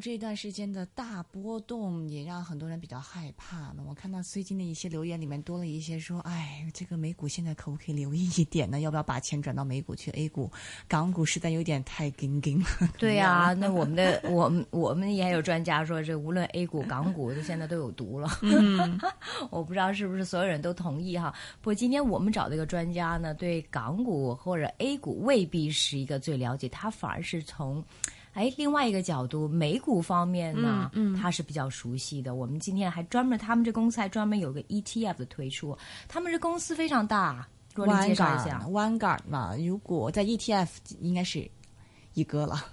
这段时间的大波动，也让很多人比较害怕。那我看到最近的一些留言里面多了一些说：“哎，这个美股现在可不可以留意一点呢？要不要把钱转到美股去？A 股、港股实在有点太紧紧了。”对呀、啊，那我们的我们我们也有专家说，这无论 A 股、港股，现在都有毒了。嗯，我不知道是不是所有人都同意哈。不过今天我们找的一个专家呢，对港股或者 A 股未必是一个最了解，他反而是从。哎，另外一个角度，美股方面呢，嗯，他是比较熟悉的。我们今天还专门，他们这公司还专门有个 ETF 的推出，他们这公司非常大。若琳介绍一下，Vanguard 嘛，如果在 ETF 应该是一哥了。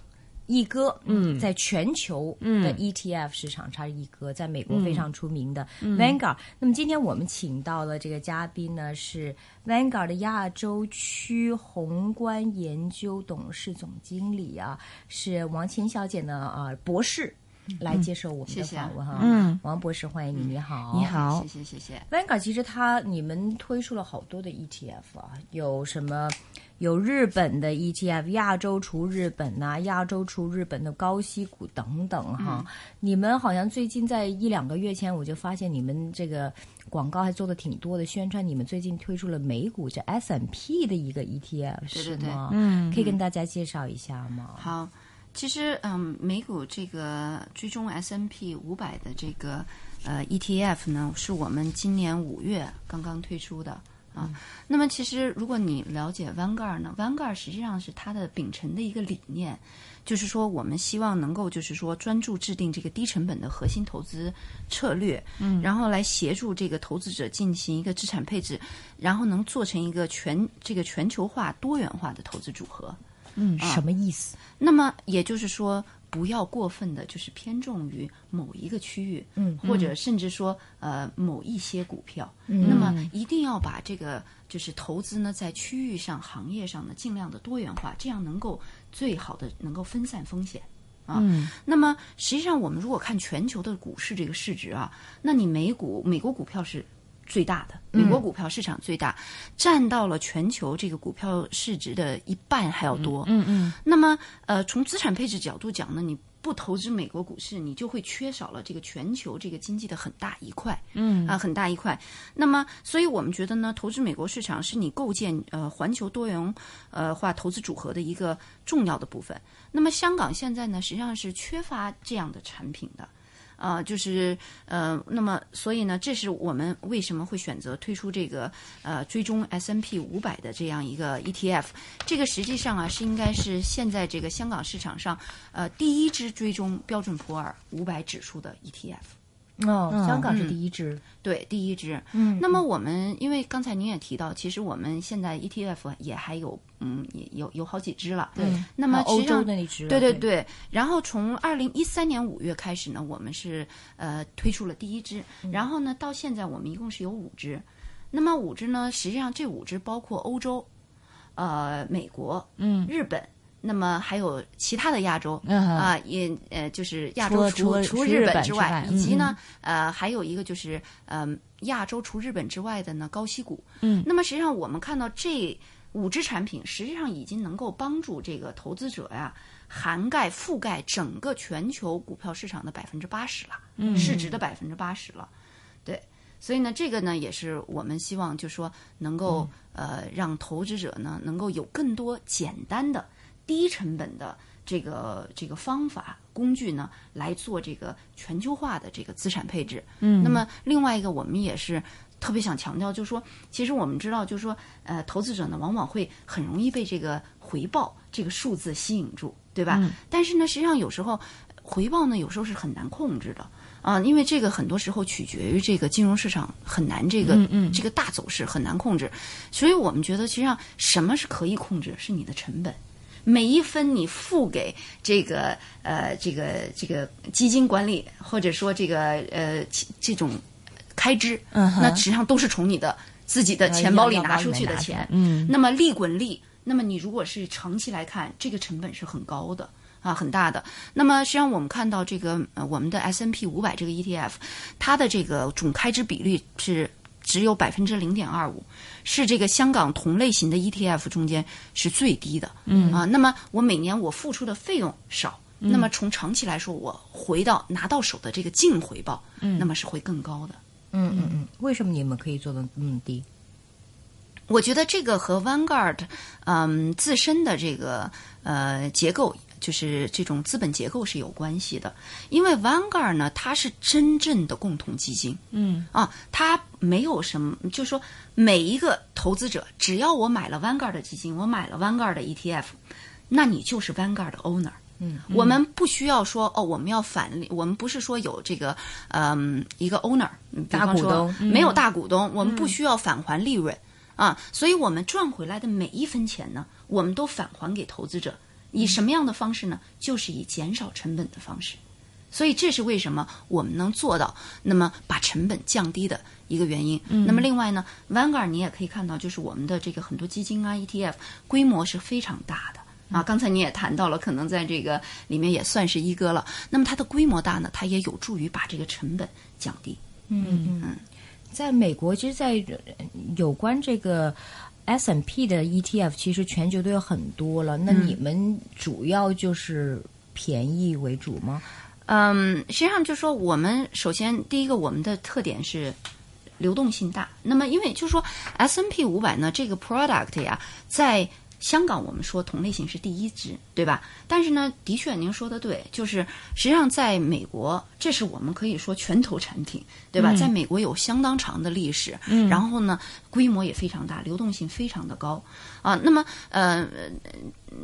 一哥，嗯，在全球的 ETF 市场，它是一哥，在美国非常出名的 Vanguard。那么今天我们请到了这个嘉宾呢，是 Vanguard 的亚洲区宏观研究董事总经理啊，是王琴小姐呢啊博士。来接受我们的访问哈，嗯，王博士欢迎你，你好，你好，谢谢谢谢。Vanguard 其实它你们推出了好多的 ETF 啊，有什么有日本的 ETF，亚洲除日本呐、啊，亚洲除日本的高息股等等哈。嗯、你们好像最近在一两个月前，我就发现你们这个广告还做的挺多的，宣传你们最近推出了美股这 S M P 的一个 ETF 是吗？嗯，可以跟大家介绍一下吗？好。其实，嗯，美股这个追踪 S N P 五百的这个呃 E T F 呢，是我们今年五月刚刚推出的啊。嗯、那么，其实如果你了解 Vanguard 呢，Vanguard 实际上是它的秉承的一个理念，就是说我们希望能够就是说专注制定这个低成本的核心投资策略，嗯，然后来协助这个投资者进行一个资产配置，然后能做成一个全这个全球化多元化的投资组合。嗯，什么意思？那么也就是说，不要过分的，就是偏重于某一个区域，嗯，或者甚至说呃某一些股票。嗯，那么一定要把这个就是投资呢，在区域上、行业上呢，尽量的多元化，这样能够最好的能够分散风险。啊，嗯、那么实际上我们如果看全球的股市这个市值啊，那你美股美国股票是。最大的美国股票市场最大，嗯、占到了全球这个股票市值的一半还要多。嗯嗯。那么，呃，从资产配置角度讲呢，你不投资美国股市，你就会缺少了这个全球这个经济的很大一块。嗯啊，很大一块。那么，所以我们觉得呢，投资美国市场是你构建呃环球多元呃化投资组合的一个重要的部分。那么，香港现在呢，实际上是缺乏这样的产品的。啊、呃，就是呃，那么所以呢，这是我们为什么会选择推出这个呃追踪 S N P 五百的这样一个 E T F。这个实际上啊，是应该是现在这个香港市场上呃第一支追踪标准普尔五百指数的 E T F。哦，香港是第一支，嗯、对，第一支。嗯，那么我们因为刚才您也提到，其实我们现在 ETF 也还有，嗯，也有有好几支了。对，那么欧洲那一支，对对对。然后从二零一三年五月开始呢，我们是呃推出了第一支，嗯然后呢到现在我们一共是有五支。那么五支呢，实际上这五支包括欧洲、呃美国、嗯日本。那么还有其他的亚洲啊、也呃就是亚洲除除日本之外，以及呢、嗯、呃还有一个就是嗯亚洲除日本之外的呢高息股。嗯，那么实际上我们看到这五只产品，实际上已经能够帮助这个投资者呀涵盖覆盖整个全球股票市场的百分之八十了，嗯、市值的百分之八十了。对，所以呢，这个呢也是我们希望，就是说能够、嗯、呃让投资者呢能够有更多简单的。低成本的这个这个方法工具呢，来做这个全球化的这个资产配置。嗯，那么另外一个，我们也是特别想强调，就是说，其实我们知道，就是说，呃，投资者呢，往往会很容易被这个回报这个数字吸引住，对吧？嗯、但是呢，实际上有时候回报呢，有时候是很难控制的啊，因为这个很多时候取决于这个金融市场很难这个嗯嗯这个大走势很难控制，所以我们觉得，实际上什么是可以控制，是你的成本。每一分你付给这个呃这个这个基金管理，或者说这个呃这种开支，嗯、那实际上都是从你的自己的钱包里拿出去的钱。嗯，那么利滚利，那么你如果是长期来看，这个成本是很高的。啊，很大的。那么实际上我们看到这个呃我们的 S N P 五百这个 E T F，它的这个总开支比率是只有百分之零点二五，是这个香港同类型的 ETF 中间是最低的。嗯啊，那么我每年我付出的费用少，那么从长期来说，我回到拿到手的这个净回报，嗯，那么是会更高的。嗯嗯嗯，为什么你们可以做的那么低？我觉得这个和 Vanguard 嗯自身的这个呃结构。就是这种资本结构是有关系的，因为 Vanguard 呢，它是真正的共同基金，嗯。啊，它没有什么，就是说每一个投资者，只要我买了 Vanguard 的基金，我买了 Vanguard 的 ETF，那你就是 Vanguard 的 owner。嗯，我们不需要说哦，我们要返，我们不是说有这个嗯一个 owner 大股东，没有大股东，我们不需要返还利润。啊，所以我们赚回来的每一分钱呢，我们都返还给投资者。以什么样的方式呢？就是以减少成本的方式，所以这是为什么我们能做到那么把成本降低的一个原因。那么另外呢，Vanguard 你也可以看到，就是我们的这个很多基金啊、ETF 规模是非常大的啊。刚才你也谈到了，可能在这个里面也算是一哥了。那么它的规模大呢，它也有助于把这个成本降低。嗯嗯嗯，在美国，其实，在有关这个。S&P 的 ETF 其实全球都有很多了，那你们主要就是便宜为主吗？嗯，实际上就说我们首先第一个我们的特点是流动性大。那么因为就是说，S N P 五百呢这个 product 呀，在香港我们说同类型是第一支，对吧？但是呢，的确您说的对，就是实际上在美国，这是我们可以说拳头产品，对吧？在美国有相当长的历史，嗯，然后呢，规模也非常大，流动性非常的高啊。那么呃，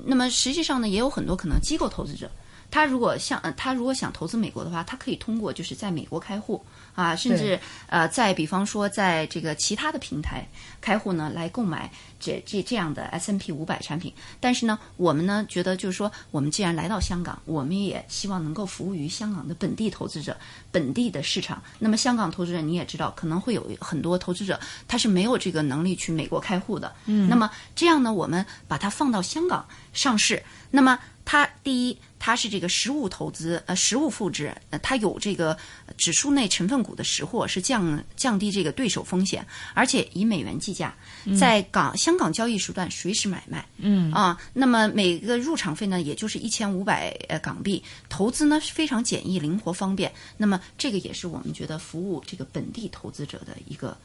那么实际上呢，也有很多可能机构投资者。他如果想，他如果想投资美国的话，他可以通过就是在美国开户啊，甚至呃，在比方说在这个其他的平台开户呢，来购买这这这样的 S N P 五百产品。但是呢，我们呢觉得就是说，我们既然来到香港，我们也希望能够服务于香港的本地投资者、本地的市场。那么香港投资者你也知道，可能会有很多投资者他是没有这个能力去美国开户的。嗯，那么这样呢，我们把它放到香港上市，那么。它第一，它是这个实物投资，呃，实物复制，呃，它有这个指数内成分股的实货，是降降低这个对手风险，而且以美元计价，在港香港交易时段随时买卖，嗯啊，那么每个入场费呢，也就是一千五百呃港币，投资呢是非常简易、灵活、方便，那么这个也是我们觉得服务这个本地投资者的一个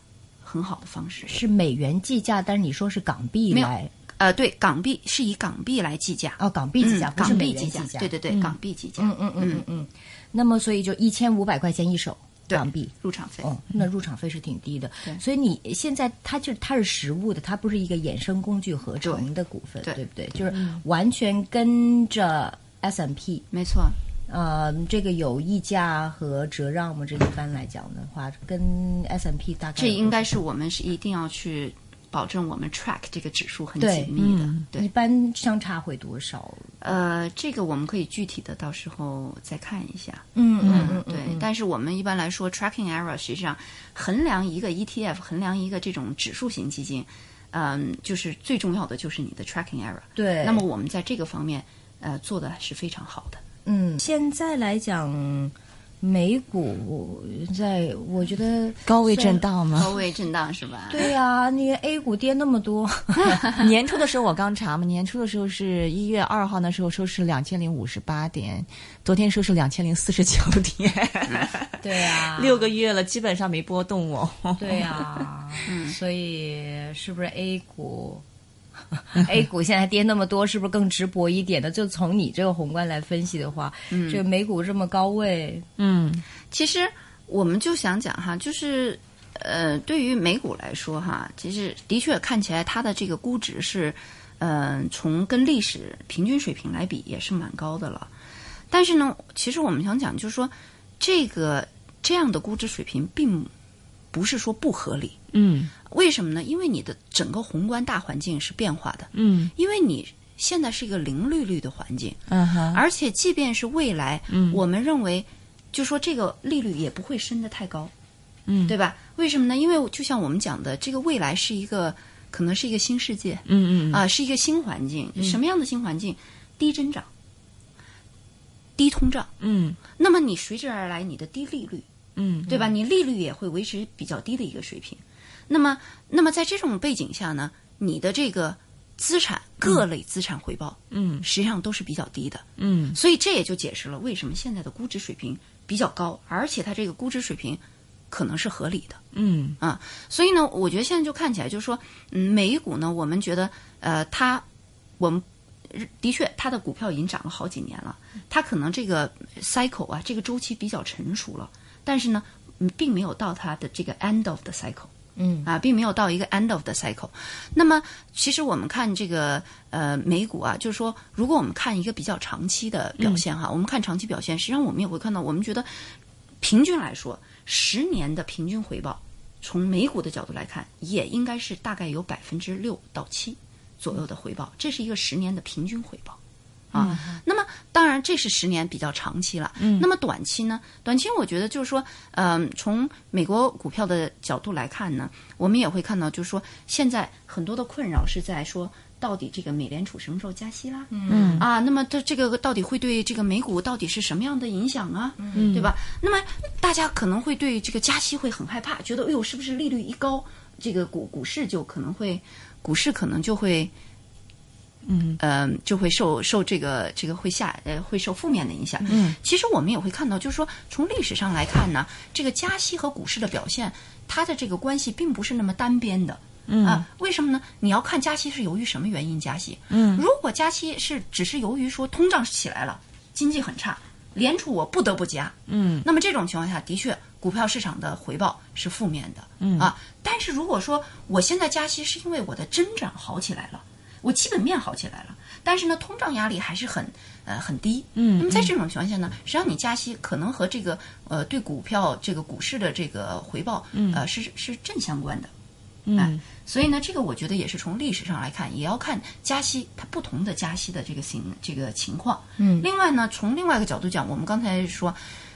很好的方式。是美元计价，但是你说是港币来。呃，对，港币是以港币来计价哦，港币计价，港币计价，对对对，港币计价，嗯嗯嗯嗯嗯。那么，所以就一千五百块钱一手港币入场费，哦，那入场费是挺低的。对，所以你现在它就它是实物的，它不是一个衍生工具合成的股份，对不对？就是完全跟着 S M P，没错。呃，这个有溢价和折让吗？这一般来讲的话，跟 S M P 大概这应该是我们是一定要去。保证我们 track 这个指数很紧密的，对，一般相差会多少？呃，这个我们可以具体的到时候再看一下。嗯嗯嗯，对。但是我们一般来说，tracking error 实际上衡量一个 ETF，衡量一个这种指数型基金，嗯，就是最重要的就是你的 tracking error。对。那么我们在这个方面，呃，做的是非常好的。嗯，现在来讲。美股在，我觉得高位震荡吗？高位震荡是吧？对呀，那个 A 股跌那么多。年初的时候我刚查嘛，年初的时候是一月二号那时候收是两千零五十八点，昨天收是两千零四十九点。对呀，六个月了，基本上没波动哦。对呀，所以是不是 A 股？A 股现在跌那么多，是不是更值博一点的？就从你这个宏观来分析的话，嗯，这个美股这么高位，嗯，其实我们就想讲哈，就是呃，对于美股来说哈，其实的确看起来它的这个估值是，呃，从跟历史平均水平来比也是蛮高的了。但是呢，其实我们想讲就是说，这个这样的估值水平并不是说不合理，嗯。为什么呢？因为你的整个宏观大环境是变化的，嗯，因为你现在是一个零利率的环境，嗯哼，而且即便是未来，嗯，我们认为，就说这个利率也不会升得太高，嗯，对吧？为什么呢？因为就像我们讲的，这个未来是一个可能是一个新世界，嗯嗯啊，是一个新环境，什么样的新环境？低增长，低通胀，嗯，那么你随之而来你的低利率，嗯，对吧？你利率也会维持比较低的一个水平。那么，那么在这种背景下呢，你的这个资产各类资产回报，嗯实际上都是比较低的。嗯所以这也就解释了为什么现在的估值水平比较高，而且它这个估值水平可能是合理的。嗯啊，所以呢，我觉得现在就看起来就是说，嗯，美股呢，我们觉得，呃，它，我们的确它的股票已经涨了好几年了，它可能这个 cycle 啊，这个周期比较成熟了，但是呢，嗯，并没有到它的这个 end of the cycle。嗯啊，并没有到一个 end of the cycle。那么，其实我们看这个呃美股啊，就是说，如果我们看一个比较长期的表现哈，我们看长期表现，实际上我们也会看到，我们觉得平均来说，十年的平均回报，从美股的角度来看，也应该是大概有百分之六到七左右的回报，这是一个十年的平均回报。啊，那么当然这是十年比较长期了。嗯，那么短期呢？短期我觉得就是说，嗯、从美国股票的角度来看呢，我们也会看到，就是说现在很多的困扰是在说，到底这个美联储什么时候加息啦？嗯啊，那么它这个到底会对这个美股到底是什么样的影响啊？嗯，对吧？那么大家可能会对这个加息会很害怕，觉得哎呦，是不是利率一高，这个股股市就可能会，股市可能就会。嗯呃，就会受受这个这个会下呃会受负面的影响。嗯，其实我们也会看到，就是说从历史上来看呢，这个加息和股市的表现，它的这个关系并不是那么单边的。嗯啊，为什么呢？你要看加息是由于什么原因加息？嗯，如果加息是只是由于说通胀起来了，经济很差，联储我不得不加。嗯，那么这种情况下的确股票市场的回报是负面的。嗯啊，但是如果说我现在加息是因为我的增长好起来了。我基本面好起来了，但是呢，通胀压力还是很呃很低。嗯，那么在这种情况下呢，实际上你加息可能和这个呃对股票这个股市的这个回报，呃是是正相关的。嗯，所以呢，这个我觉得也是从历史上来看，也要看加息它不同的加息的这个形这个情况。嗯，另外呢，从另外一个角度讲，我们刚才说，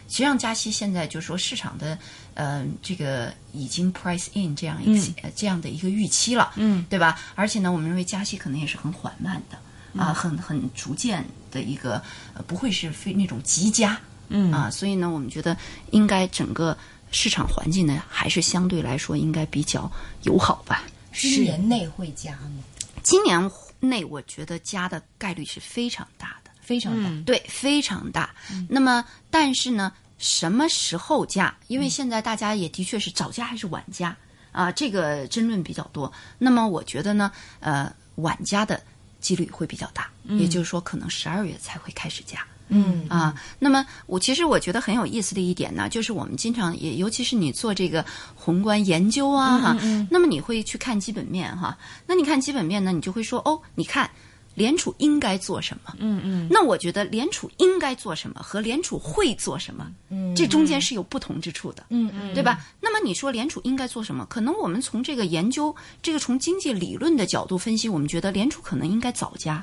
实际上加息现在就是说市场的呃这个已经 price in 这样一、呃这样的一个预期了，嗯，对吧？而且呢，我们认为加息可能也是很缓慢的啊、很很逐渐的一个呃不会是非那种急加，嗯啊，所以呢，我们觉得应该整个市场环境呢还是相对来说应该比较友好吧。今年内会加吗？今年内我觉得加的概率是非常大的。非常大。对，非常大。那么，但是呢，什么时候加？因为现在大家也的确是早加还是晚加啊，这个争论比较多。那么，我觉得呢，呃，晚加的几率会比较大，也就是说，可能十二月才会开始加。嗯啊，那么我其实我觉得很有意思的一点呢，就是我们经常也，尤其是你做这个宏观研究啊，哈，那么你会去看基本面哈，那你看基本面呢，你就会说哦，你看联储应该做什么，嗯嗯，那我觉得联储应该做什么和联储会做什么，嗯，这中间是有不同之处的，嗯嗯，对吧？那么你说联储应该做什么？可能我们从这个研究，这个从经济理论的角度分析，我们觉得联储可能应该早加。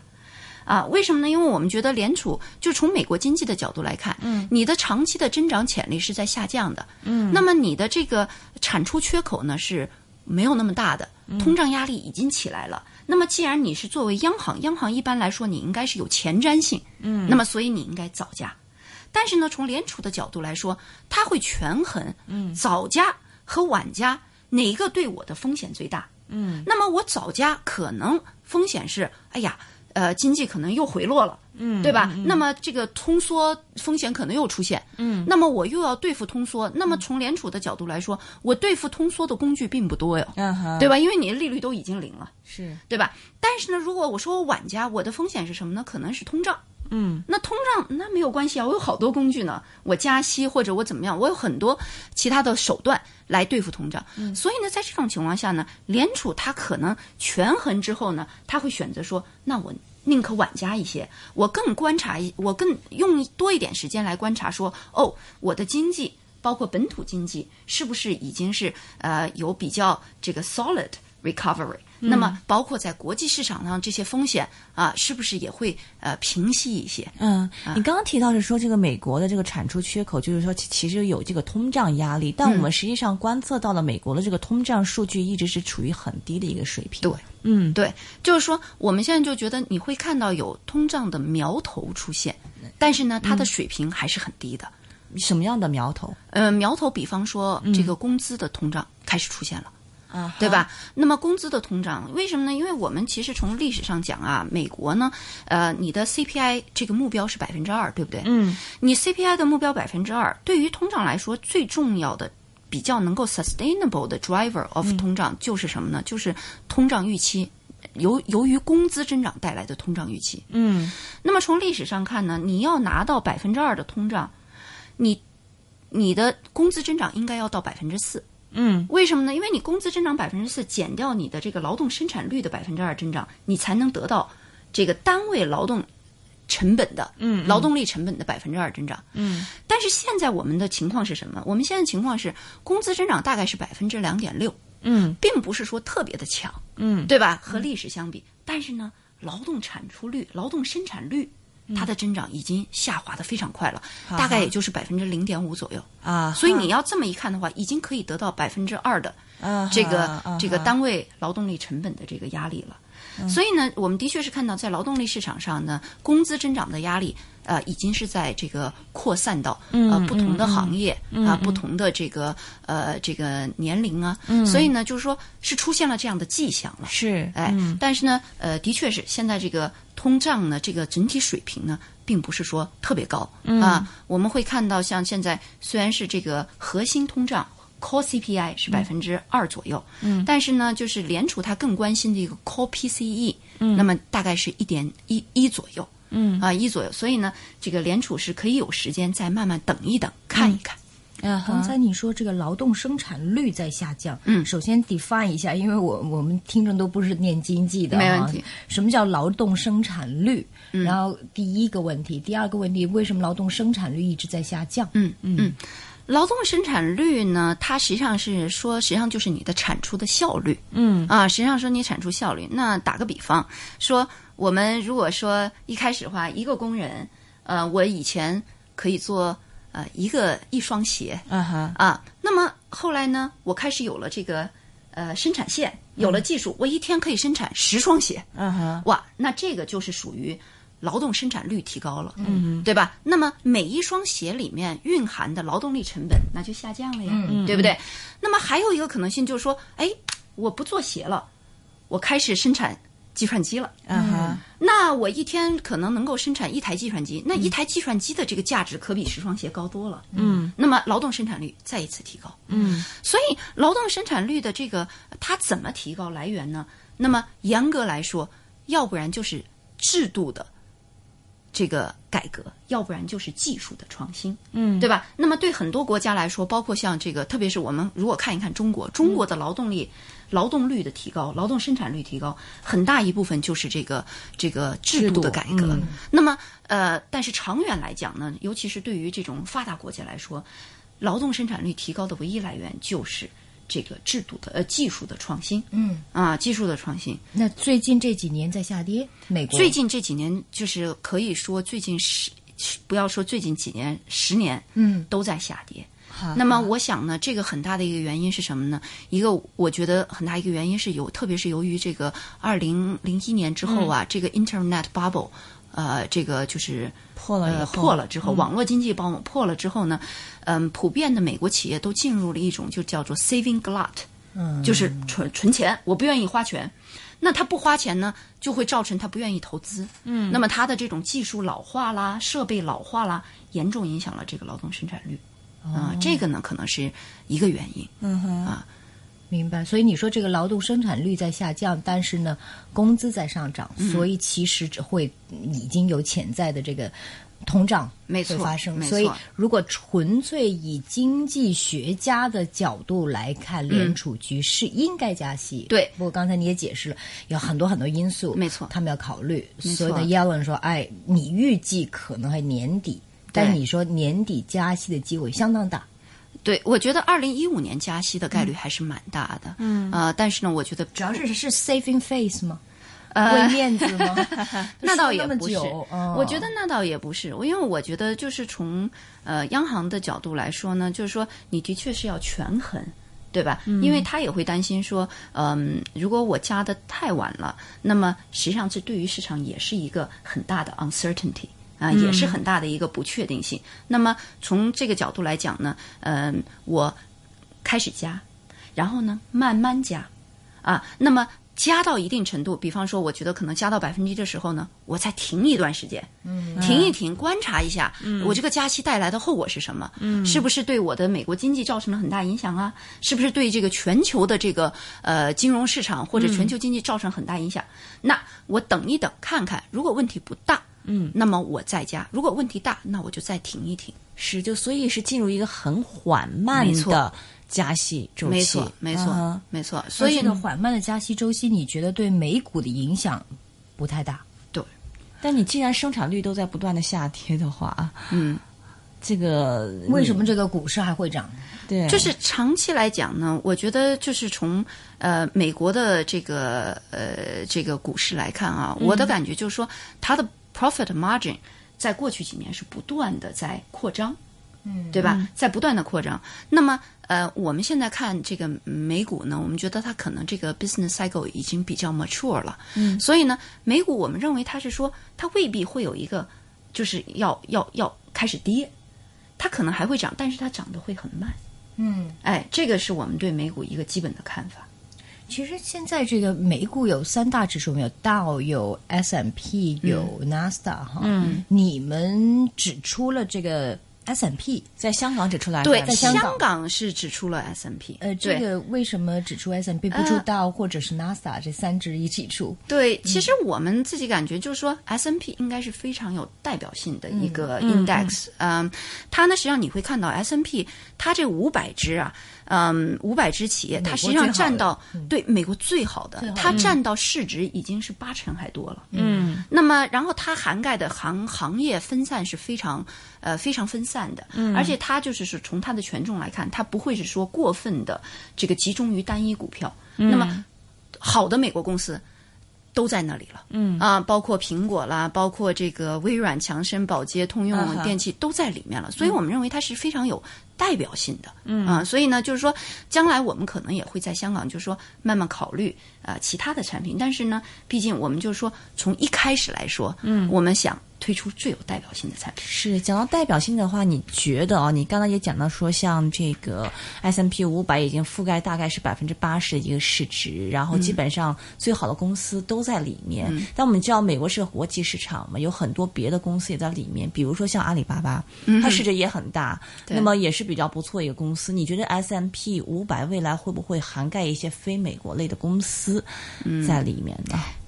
啊，为什么呢？因为我们觉得联储就从美国经济的角度来看，嗯，你的长期的增长潜力是在下降的，嗯，那么你的这个产出缺口呢是没有那么大的，通胀压力已经起来了。那么既然你是作为央行，央行一般来说你应该是有前瞻性，嗯，那么所以你应该早加。但是呢，从联储的角度来说，它会权衡，嗯，早加和晚加哪一个对我的风险最大？嗯，那么我早加可能风险是，哎呀。呃，经济可能又回落了，嗯，对吧？那么这个通缩风险可能又出现，嗯，那么我又要对付通缩，那么从联储的角度来说，我对付通缩的工具并不多哟，嗯哼，对吧？因为你的利率都已经零了，是，对吧？但是呢，如果我说我晚加，我的风险是什么呢？可能是通胀，嗯，那通胀那没有关系啊，我有好多工具呢，我加息或者我怎么样，我有很多其他的手段来对付通胀。嗯，所以呢，在这种情况下呢，联储它可能权衡之后呢，他会选择说，那我宁可晚加一些，我更观察一，我更用多一点时间来观察说，哦，我的经济包括本土经济是不是已经是呃有比较这个 solid recovery。那么，包括在国际市场上这些风险啊，是不是也会呃平息一些？嗯，你刚刚提到是说这个美国的这个产出缺口，就是说其其实有这个通胀压力，但我们实际上观测到了美国的这个通胀数据一直是处于很低的一个水平。对，嗯，对，就是说我们现在就觉得你会看到有通胀的苗头出现，但是呢，它的水平还是很低的。什么样的苗头？呃，苗头比方说这个工资的通胀开始出现了。啊，对吧？那么工资的通胀为什么呢？因为我们其实从历史上讲啊，美国呢，呃，你的 CPI 这个目标是百分之二，对不对？嗯，你 CPI 的目标百分之二，对于通胀来说最重要的、比较能够 sustainable 的 driver of 通胀就是什么呢？就是通胀预期。由由于工资增长带来的通胀预期，嗯，那么从历史上看呢，你要拿到百分之二的通胀，你你的工资增长应该要到百分之四，嗯，为什么呢？因为你工资增长百分之四，减掉你的这个劳动生产率的百分之二增长，你才能得到这个单位劳动成本的，嗯，劳动力成本的百分之二增长，嗯。但是现在我们的情况是什么？我们现在情况是工资增长大概是百分之两点六，嗯，并不是说特别的强，嗯，对吧？和历史相比，但是呢，劳动产出率、劳动生产率。它的增长已经下滑的非常快了，大概也就是百分之零点五左右啊。所以你要这么一看的话，已经可以得到百分之二的这个这个单位劳动力成本的这个压力了。所以呢，我们的确是看到在劳动力市场上呢，工资增长的压力呃已经是在这个扩散到呃不同的行业啊，不同的这个呃这个年龄啊。所以呢，就是说是出现了这样的迹象了。是，哎，但是呢，呃，的确是现在这个。通胀呢，这个整体水平呢，并不是说特别高、嗯、啊。我们会看到，像现在虽然是这个核心通胀 （core CPI） 是百分之二左右，嗯，但是呢，就是联储它更关心的一个 core PCE，嗯，那么大概是一点一一左右，嗯。啊一左右。所以呢，这个联储是可以有时间再慢慢等一等，看一看。嗯，刚才你说这个劳动生产率在下降，嗯，首先 define 一下，因为我我们听众都不是念经济的，没问题。什么叫劳动生产率？嗯、然后第一个问题，第二个问题，为什么劳动生产率一直在下降？嗯。嗯，劳动生产率呢，它实际上是说，实际上就是你的产出的效率。嗯啊，实际上说你产出效率。那打个比方说，我们如果说一开始的话，一个工人，呃，我以前可以做。呃，一个一双鞋，啊哈啊，那么后来呢，我开始有了这个呃生产线，有了技术，嗯、我一天可以生产十双鞋，嗯哈，哇，那这个就是属于劳动生产率提高了，嗯，对吧？那么每一双鞋里面蕴含的劳动力成本那就下降了呀，嗯、对不对？那么还有一个可能性就是说，哎，我不做鞋了，我开始生产。计算机了，嗯。哼，那我一天可能能够生产一台计算机，那一台计算机的这个价值可比十双鞋高多了，嗯，那么劳动生产率再一次提高，嗯，所以劳动生产率的这个它怎么提高来源呢？那么严格来说，要不然就是制度的这个改革，要不然就是技术的创新，嗯，对吧？那么对很多国家来说，包括像这个，特别是我们如果看一看中国，中国的劳动力。劳动率的提高，劳动生产率提高，很大一部分就是这个这个制度的改革。嗯、那么，呃，但是长远来讲呢，尤其是对于这种发达国家来说，劳动生产率提高的唯一来源就是这个制度的呃技术的创新。嗯啊，技术的创新。那最近这几年在下跌，美国最近这几年就是可以说最近十不要说最近几年，十年嗯都在下跌。那么我想呢，这个很大的一个原因是什么呢？一个我觉得很大一个原因是有，特别是由于这个二零零一年之后啊，嗯、这个 Internet bubble，呃，这个就是破了呃破了之后，嗯、网络经济包破了之后呢，嗯，普遍的美国企业都进入了一种就叫做 saving glut，嗯，就是存存钱，我不愿意花钱。那他不花钱呢，就会造成他不愿意投资。嗯，那么他的这种技术老化啦，设备老化啦，严重影响了这个劳动生产率。啊，这个呢可能是一个原因。嗯哼，啊，明白。所以你说这个劳动生产率在下降，但是呢，工资在上涨，嗯、所以其实只会已经有潜在的这个通胀没错发生。没错所以如果纯粹以经济学家的角度来看，联储局是应该加息。嗯对，不过刚才你也解释了，有很多很多因素，没错，他们要考虑。所以呢，Yellen 说：“哎，你预计可能还年底。”但你说年底加息的机会相当大，对，我觉得二零一五年加息的概率还是蛮大的，嗯呃，但是呢，我觉得主要是是 saving face 吗？呃，为面子吗？那倒也不是，哦、我觉得那倒也不是，因为我觉得就是从呃央行的角度来说呢，就是说你的确是要权衡。对吧？嗯、因为他也会担心说，嗯，如果我加的太晚了，那么实际上这对于市场也是一个很大的 uncertainty。啊，也是很大的一个不确定性。那么从这个角度来讲呢，嗯、呃，我开始加，然后呢慢慢加，啊，那么加到一定程度，比方说我觉得可能加到百分之一的时候呢，我再停一段时间，嗯，停一停，观察一下，嗯，我这个加息带来的后果是什么？嗯，是不是对我的美国经济造成了很大影响啊？是不是对这个全球的这个呃金融市场或者全球经济造成很大影响？那我等一等看看，如果问题不大。嗯，那么我再加，如果问题大，那我就再停一停。是，就所以是进入一个很缓慢的加息周期，没错，没错，没错。所以呢，缓慢的加息周期，你觉得对美股的影响不太大？对。但你既然生产率都在不断的下跌的话，嗯，这个为什么这个股市还会涨？对，就是长期来讲呢，我觉得就是从呃美国的这个呃这个股市来看啊，我的感觉就是说它的。Profit margin 在过去几年是不断的在扩张，嗯，对吧？在不断的扩张。那么，呃，我们现在看这个美股呢，我们觉得它可能这个 business cycle 已经比较 mature 了，嗯，所以呢，美股我们认为它是说它未必会有一个就是要要要开始跌，它可能还会涨，但是它涨得会很慢，嗯，哎，这个是我们对美股一个基本的看法。其实现在这个美股有三大指数，没有道有 S M P 有 Nasdaq 哈，嗯，你们指出了这个。S M P 在香港指出来，对，在香港是指出了 S M P。呃，这个为什么指出 S M P 不出道或者是 NASA 这三只一起出？对，其实我们自己感觉就是说 S M P 应该是非常有代表性的一个 index。嗯，它呢实际上你会看到 S M P 它这五百只啊，嗯，五百只企业，它实际上占到对美国最好的，它占到市值已经是八成还多了。嗯，那么然后它涵盖的行行业分散是非常。呃，非常分散的，嗯，而且它就是说，从它的权重来看，它不会是说过分的这个集中于单一股票。那么，好的美国公司都在那里了，嗯啊，包括苹果啦，包括这个微软、强生、宝洁、通用电器都在里面了。所以我们认为它是非常有代表性的，嗯啊，所以呢，就是说，将来我们可能也会在香港，就是说慢慢考虑啊其他的产品。但是呢，毕竟我们就是说，从一开始来说，嗯，我们想。推出最有代表性的产品是讲到代表性的话，你觉得啊？你刚刚也讲到说，像这个 S M P 五百已经覆盖大概是百分之八十的一个市值，然后基本上最好的公司都在里面。但我们知道美国是个国际市场嘛，有很多别的公司也在里面，比如说像阿里巴巴，它市值也很大，那么也是比较不错一个公司。你觉得 S M P 五百未来会不会涵盖一些非美国类的公司在里面呢？嗯，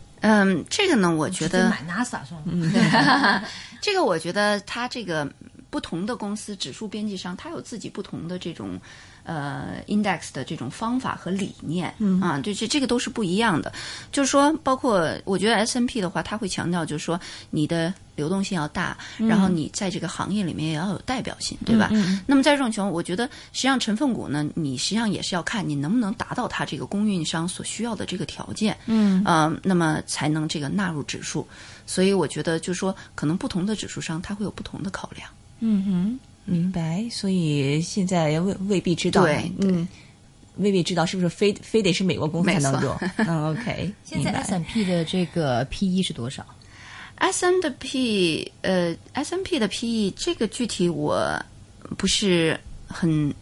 这个呢，我觉得买 NASA 算 这个我觉得它这个不同的公司指数编辑商，它有自己不同的这种。呃，index 的这种方法和理念，嗯啊，这这这个都是不一样的。就是说，包括我觉得 S N P 的话，它会强调，就是说你的流动性要大，然后你在这个行业里面也要有代表性，对吧？那么在这种情况，我觉得实际上成分股呢，你实际上也是要看你能不能达到它这个供应商所需要的这个条件，嗯呃，那么才能这个纳入指数。所以我觉得，就是说，可能不同的指数商它会有不同的考量。嗯哼。明白，所以现在未未必知道，对，嗯，未必知道是不是非非得是美国公司才能做。嗯，OK。现在 S M P 的这个 P E 是多少？S N 的 P 呃 S M P 的 P E 这个具体我不是很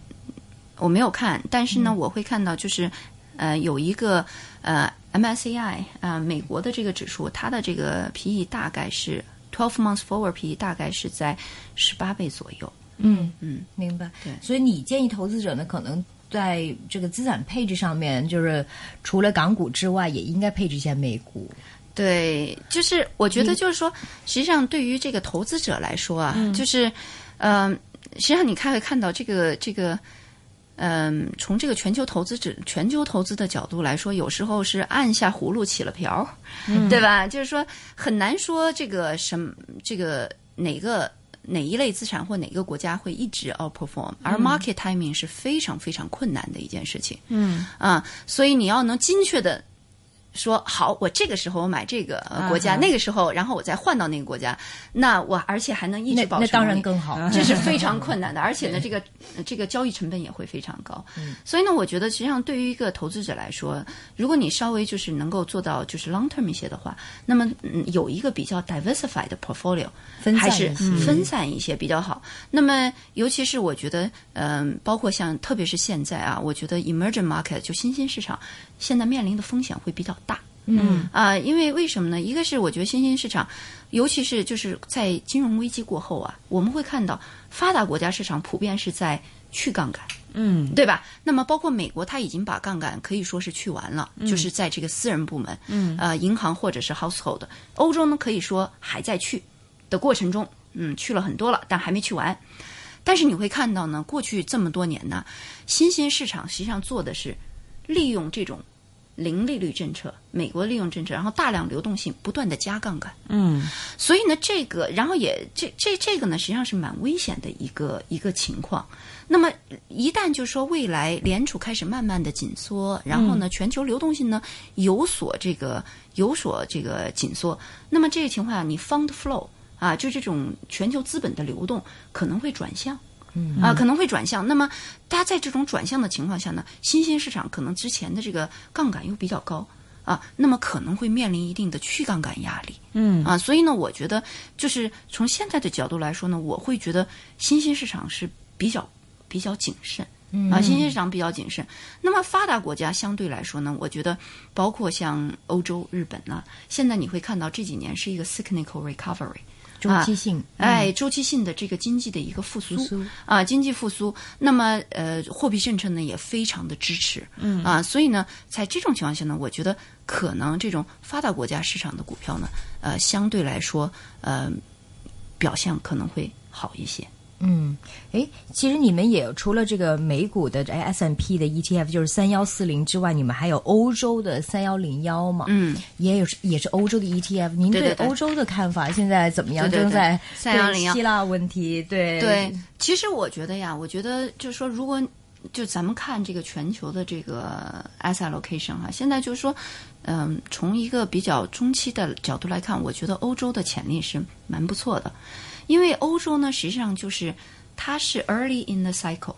我没有看，但是呢，我会看到就是呃有一个呃 M S C I 啊美国的这个指数，它的这个 P E 大概是 twelve months forward P E 大概是在十八倍左右。嗯嗯，明白。对，所以你建议投资者呢，可能在这个资产配置上面，就是除了港股之外，也应该配置一些美股。对，就是我觉得就是说，实际上对于这个投资者来说啊，就是嗯，实际上你看会看到这个这个，嗯，从这个全球投资者全球投资的角度来说，有时候是按下葫芦起了瓢，对吧？就是说很难说这个什么这个哪个。哪一类资产或哪个国家会一直 outperform，而 market timing 是非常非常困难的一件事情。嗯啊，所以你要能精确的说好，我这个时候我买这个呃国家，那个时候然后我再换到那个国家，那我而且还能一直保持那当然更好。这是非常 困难的，而且呢，这个呃这个交易成本也会非常高。所以呢，我觉得实际上对于一个投资者来说，如果你稍微就是能够做到就是 long term 一些的话，那么嗯有一个比较 diversified 的 portfolio，分散还是分散一些比较好。那么尤其是我觉得，嗯、包括像特别是现在啊，我觉得 emerging market 就新兴市场现在面临的风险会比较大。嗯啊、因为为什么呢？一个是我觉得新兴市场，尤其是就是在金融危机过后啊，我们会看到发达国家市场普遍是在去杠杆，嗯对吧？那么包括美国，它已经把杠杆可以说是去完了，就是在这个私人部门，嗯，呃，银行或者是 household。欧洲呢，可以说还在去的过程中，嗯，去了很多了，但还没去完。但是你会看到呢，过去这么多年呢，新兴市场实际上做的是利用这种零利率政策，美国利用政策，然后大量流动性，不断的加杠杆。嗯所以呢，这个然后也这这这个呢，实际上是蛮危险的一个一个情况。那么一旦就说未来联储开始慢慢的紧缩，然后呢，全球流动性呢有所这个有所这个紧缩，那么这个情况下，你 fund flow 啊，就这种全球资本的流动可能会转向。啊，可能会转向。那么，大家在这种转向的情况下呢，新兴市场可能之前的这个杠杆又比较高啊，那么可能会面临一定的去杠杆压力。嗯啊，所以呢，我觉得就是从现在的角度来说呢，我会觉得新兴市场是比较比较谨慎。啊，新兴市场比较谨慎。那么发达国家相对来说呢，我觉得包括像欧洲、日本呢，现在你会看到这几年是一个 cyclical recovery，周期性，哎，周期性的这个经济的一个复苏复苏啊，经济复苏。那么呃，货币政策呢也非常的支持，嗯啊，所以呢，在这种情况下呢，我觉得可能这种发达国家市场的股票呢，呃，相对来说呃表现可能会好一些。嗯，哎，其实你们也有除了这个美股的哎 S M P 的 E T F 就是三幺四零之外，你们还有欧洲的三幺零幺嘛？嗯，也有也是欧洲的 E T F。您对欧洲的看法现在怎么样？对对对正在三幺零幺希腊问题，对对，其实我觉得呀，我觉得就是说，如果就咱们看这个全球的这个 asset allocation 哈，现在就是说，嗯，从一个比较中期的角度来看，我觉得欧洲的潜力是蛮不错的，因为欧洲呢，实际上就是它是 early in the cycle。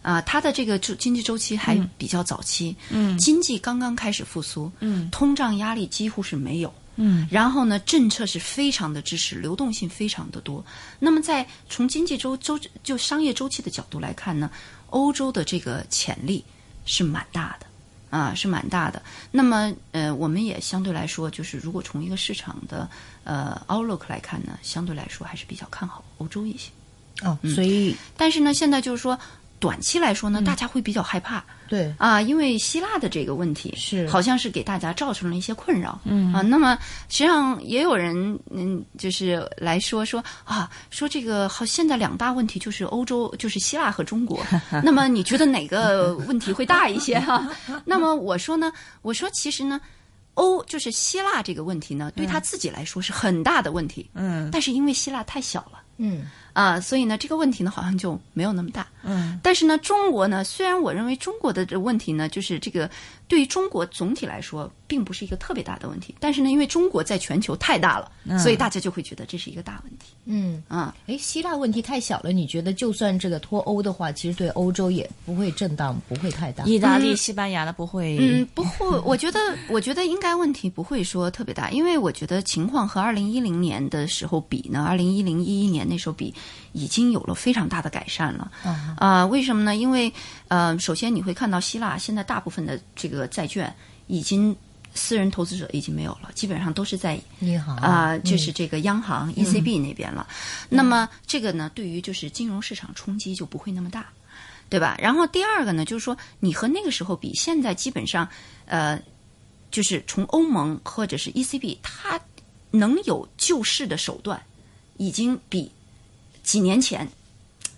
啊，它的这个周经济周期还比较早期，嗯，经济刚刚开始复苏，嗯，通胀压力几乎是没有，嗯，然后呢，政策是非常的支持，流动性非常的多。那么在从经济周周就商业周期的角度来看呢，欧洲的这个潜力是蛮大的。啊，是蛮大的。那么，呃，我们也相对来说，就是如果从一个市场的呃 outlook 来看呢，相对来说还是比较看好欧洲一些。哦，所以但是呢，现在就是说，短期来说呢，大家会比较害怕。对。啊，因为希腊的这个问题是。好像是给大家造成了一些困扰，嗯。啊，那么实际上也有人嗯，就是来说说啊，说这个好，现在两大问题就是欧洲，就是希腊和中国，那么你觉得哪个问题会大一些哈、那么我说呢，我说其实呢。欧就是希腊这个问题呢，对他自己来说是很大的问题，嗯。但是因为希腊太小了，嗯啊，所以呢，这个问题呢好像就没有那么大。嗯，但是呢，中国呢，虽然我认为中国的这问题呢，就是这个对于中国总体来说并不是一个特别大的问题，但是呢，因为中国在全球太大了，所以大家就会觉得这是一个大问题嗯，啊。哎，希腊问题太小了，你觉得就算这个脱欧的话，其实对欧洲也不会震荡，不会太大。意大利、西班牙的不会，嗯，不会，我觉得，我觉得应该问题不会说特别大，因为我觉得情况和二零一零年的时候比呢，二零一零一一年那时候比，已经有了非常大的改善了。啊、为什么呢？因为呃，首先你会看到希腊现在大部分的这个债券已经私人投资者已经没有了，基本上都是在银行啊、就是这个央行、ECB 那边了。那么这个呢，对于就是金融市场冲击就不会那么大，对吧？然后第二个呢，就是说你和那个时候比，现在基本上呃，就是从欧盟或者是 ECB，它能有救市的手段，已经比几年前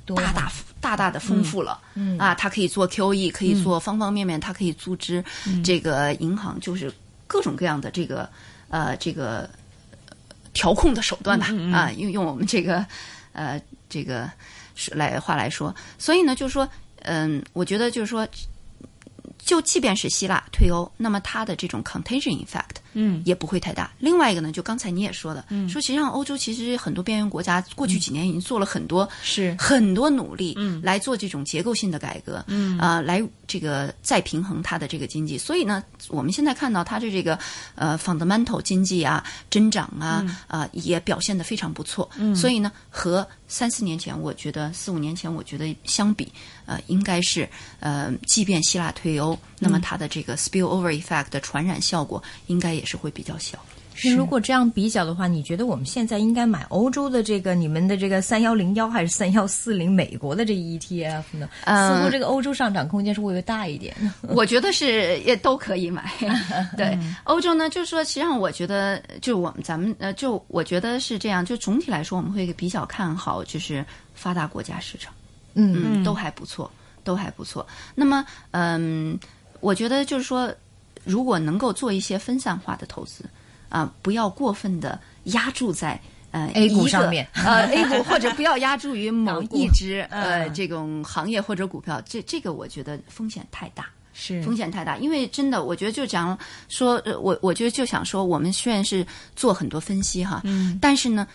大大大大的丰富了。嗯啊，它可以做 QE，可以做方方面面，它可以组织这个银行，就是各种各样的这个呃这个呃调控的手段吧。啊，用用我们这个呃这个是来话来说，所以呢，就是说，嗯，我觉得就是说。就即便是希腊退欧，那么它的这种 contagion effect，嗯，也不会太大。另外一个呢，就刚才你也说的，嗯，说实际上欧洲其实很多边缘国家过去几年已经做了很多是。很多努力，嗯，来做这种结构性的改革，嗯。啊、来这个再平衡它的这个经济。所以呢，我们现在看到它的这个呃 fundamental 经济啊增长啊啊、也表现得非常不错。嗯，所以呢，和三四年前，我觉得四五年前，我觉得相比，呃，应该是呃，即便希腊退欧，那么它的这个 spillover effect 的传染效果应该也是会比较小。那如果这样比较的话，你觉得我们现在应该买欧洲的这个你们的这个三幺零幺还是三幺四零美国的这 ETF 呢？呃似乎这个欧洲上涨空间是会不会大一点？我觉得是也都可以买。对，欧洲呢，就是说，实际上我觉得，就我们咱们呃，就我觉得是这样。就总体来说，我们会比较看好，就是发达国家市场，嗯嗯，都还不错，都还不错。那么，嗯，我觉得就是说，如果能够做一些分散化的投资，啊、不要过分的压注在。呃 A 股上面呃，A 股 或者不要压注于某一只呃嗯这种行业或者股票，这这个我觉得风险太大。是风险太大，因为真的，我觉得就讲说，呃，我我觉得就想说，我们虽然是做很多分析哈，嗯，但是呢，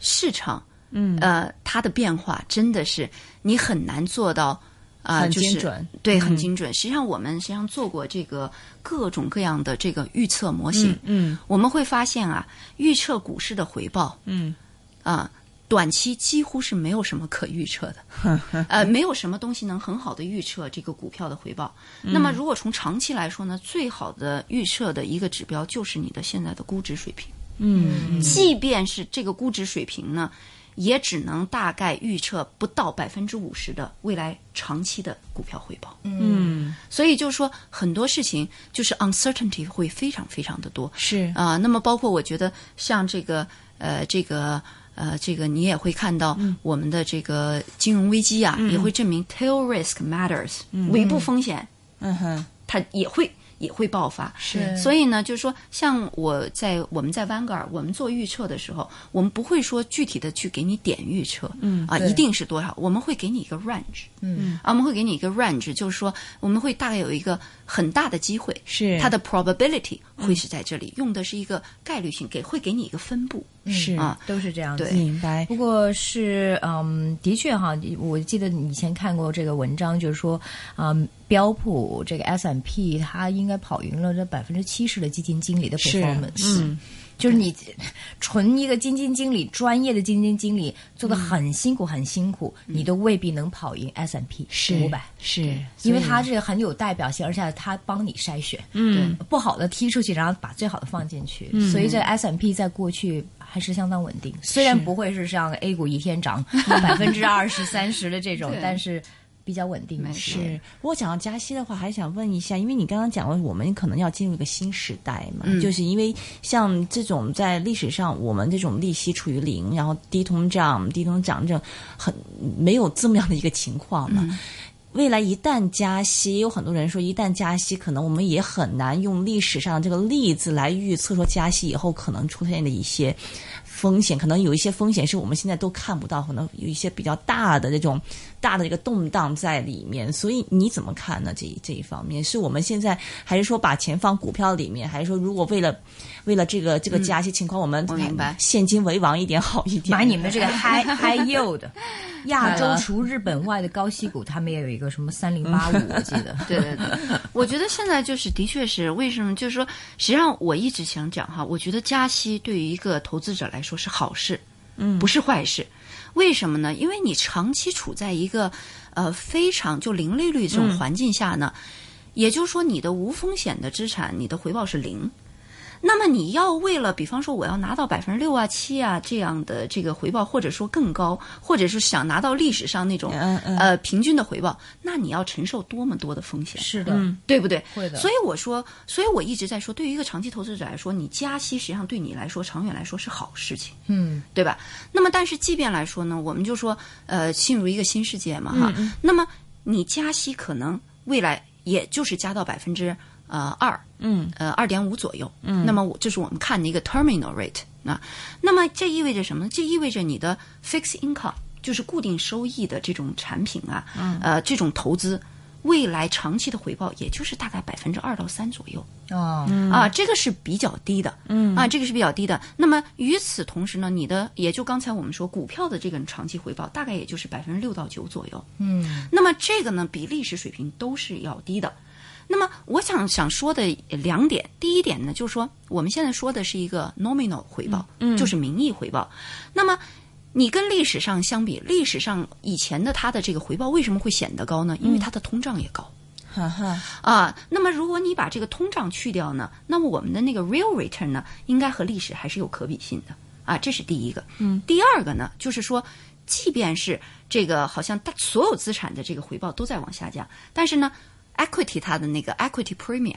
市场，嗯，呃，它的变化真的是你很难做到。啊、很就是对，很精准。实际上，我们实际上做过这个各种各样的这个预测模型，嗯我们会发现啊，预测股市的回报，嗯啊，短期几乎是没有什么可预测的，呃，没有什么东西能很好的预测这个股票的回报。那么，如果从长期来说呢，最好的预测的一个指标就是你的现在的估值水平。嗯即便是这个估值水平呢，也只能大概预测不到百分之五十的未来长期的股票回报。嗯所以就是说，很多事情就是 uncertainty 会非常非常的多。是啊、那么包括我觉得像这个呃这个呃这个你也会看到我们的这个金融危机啊，也会证明 tail risk matters，、尾部风险嗯哼它也会。也会爆发，是。所以呢，就是说，像我在我们在 Vanguard，我们做预测的时候，我们不会说具体的去给你点预测，嗯啊，一定是多少，我们会给你一个 range，嗯。啊，我们会给你一个 range，就是说我们会大概有一个很大的机会，是。它的 probability 会是在这里，用的是一个概率性，给会给你一个分布是啊。都是这样子。对明白不过是，嗯，的确哈，我记得以前看过这个文章，就是说，嗯，标普这个 S M P 它应该跑赢了这百分之七十的基金经理的 performance，嗯就是你纯一个基金经理，专业的基金经理做的很辛苦，很辛苦，你都未必能跑赢 S M P 是五百。是，因为它这个很有代表性，而且它帮你筛选，嗯。不好的踢出去，然后把最好的放进去，所以这个 S M P 在过去还是相当稳定，虽然不会是像 A 股一天涨 百分之二十三十的这种，但是比较稳定一些。是，如果讲到加息的话，还想问一下，因为你刚刚讲了，我们可能要进入一个新时代嘛，嗯就是因为像这种在历史上，我们这种利息处于零，然后低通胀、低通胀这种很没有这么样的一个情况嘛。未来一旦加息，有很多人说，一旦加息，可能我们也很难用历史上这个例子来预测说加息以后可能出现的一些风险，可能有一些风险是我们现在都看不到，可能有一些比较大的这种大的一个动荡在里面。所以你怎么看呢？这一这一方面，是我们现在还是说把钱放股票里面，还是说如果为了为了这个这个加息情况，我们我明白现金为王一点好一点？买你们这个 high high yield，亚洲除日本外的高息股，他们也有一个什么三零八五，我记得。对对对，我觉得现在就是的确是为什么？就是说，实际上我一直想讲哈，我觉得加息对于一个投资者来说是好事，嗯，不是坏事。为什么呢？因为你长期处在一个呃非常就零利率这种环境下呢，也就是说你的无风险的资产，你的回报是零。那么你要为了，比方说我要拿到百分之六啊、七啊这样的这个回报，或者说更高，或者是想拿到历史上那种嗯嗯呃平均的回报，那你要承受多么多的风险？是的，对不对？会的所以我说，所以我一直在说，对于一个长期投资者来说，你加息实际上对你来说，长远来说是好事情，嗯，对吧？那么，但是即便来说呢，我们就说，呃，进入一个新世界嘛，哈。那么你加息可能未来也就是加到百分之呃二，嗯呃二点五左右。嗯，那么我这是我们看的一个 terminal rate 啊。那么这意味着什么呢？这意味着你的 fixed income 就是固定收益的这种产品啊，嗯呃，这种投资未来长期的回报也就是大概百分之二到三左右。哦，啊，这个是比较低的，嗯，啊，这个是比较低的。那么与此同时呢，你的也就刚才我们说股票的这个长期回报大概也就是百分之六到九左右，嗯，那么这个呢比历史水平都是要低的。那么我想想说的两点，第一点呢就是说我们现在说的是一个 nominal 回报，嗯，就是名义回报。那么你跟历史上相比，历史上以前的它的这个回报为什么会显得高呢？因为它的通胀也高。哈哈，啊，那么如果你把这个通胀去掉呢，那么我们的那个 real return 呢，应该和历史还是有可比性的啊，这是第一个。嗯，第二个呢，就是说，即便是这个好像大所有资产的这个回报都在往下降，但是呢，equity 它的那个 equity premium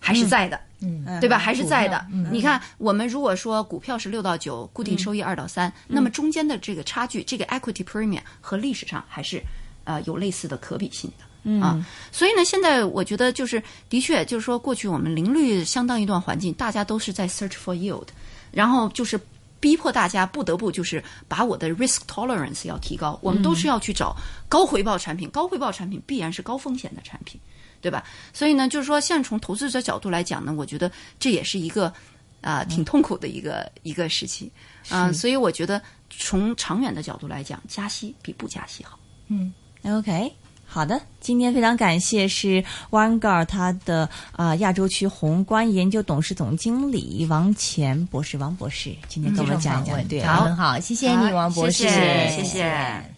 还是在的，嗯，对吧？还是在的。你看，我们如果说股票是六到九，固定收益二到三，那么中间的这个差距，这个 equity premium 和历史上还是呃有类似的可比性的。啊，所以呢，现在我觉得就是的确就是说，过去我们零率相当一段环境，大家都是在 search for yield，然后就是逼迫大家不得不就是把我的 risk tolerance 要提高，我们都是要去找高回报产品，高回报产品必然是高风险的产品，对吧？所以呢，就是说，现在从投资者角度来讲呢，我觉得这也是一个啊、挺痛苦的一个一个时期啊、所以我觉得从长远的角度来讲，加息比不加息好。嗯 OK，好的，今天非常感谢是 Vanguard 它的啊、亚洲区宏观研究董事总经理王乾博士，王博士今天跟我们讲一讲，对，好，很好，谢谢你，王博士，谢谢谢谢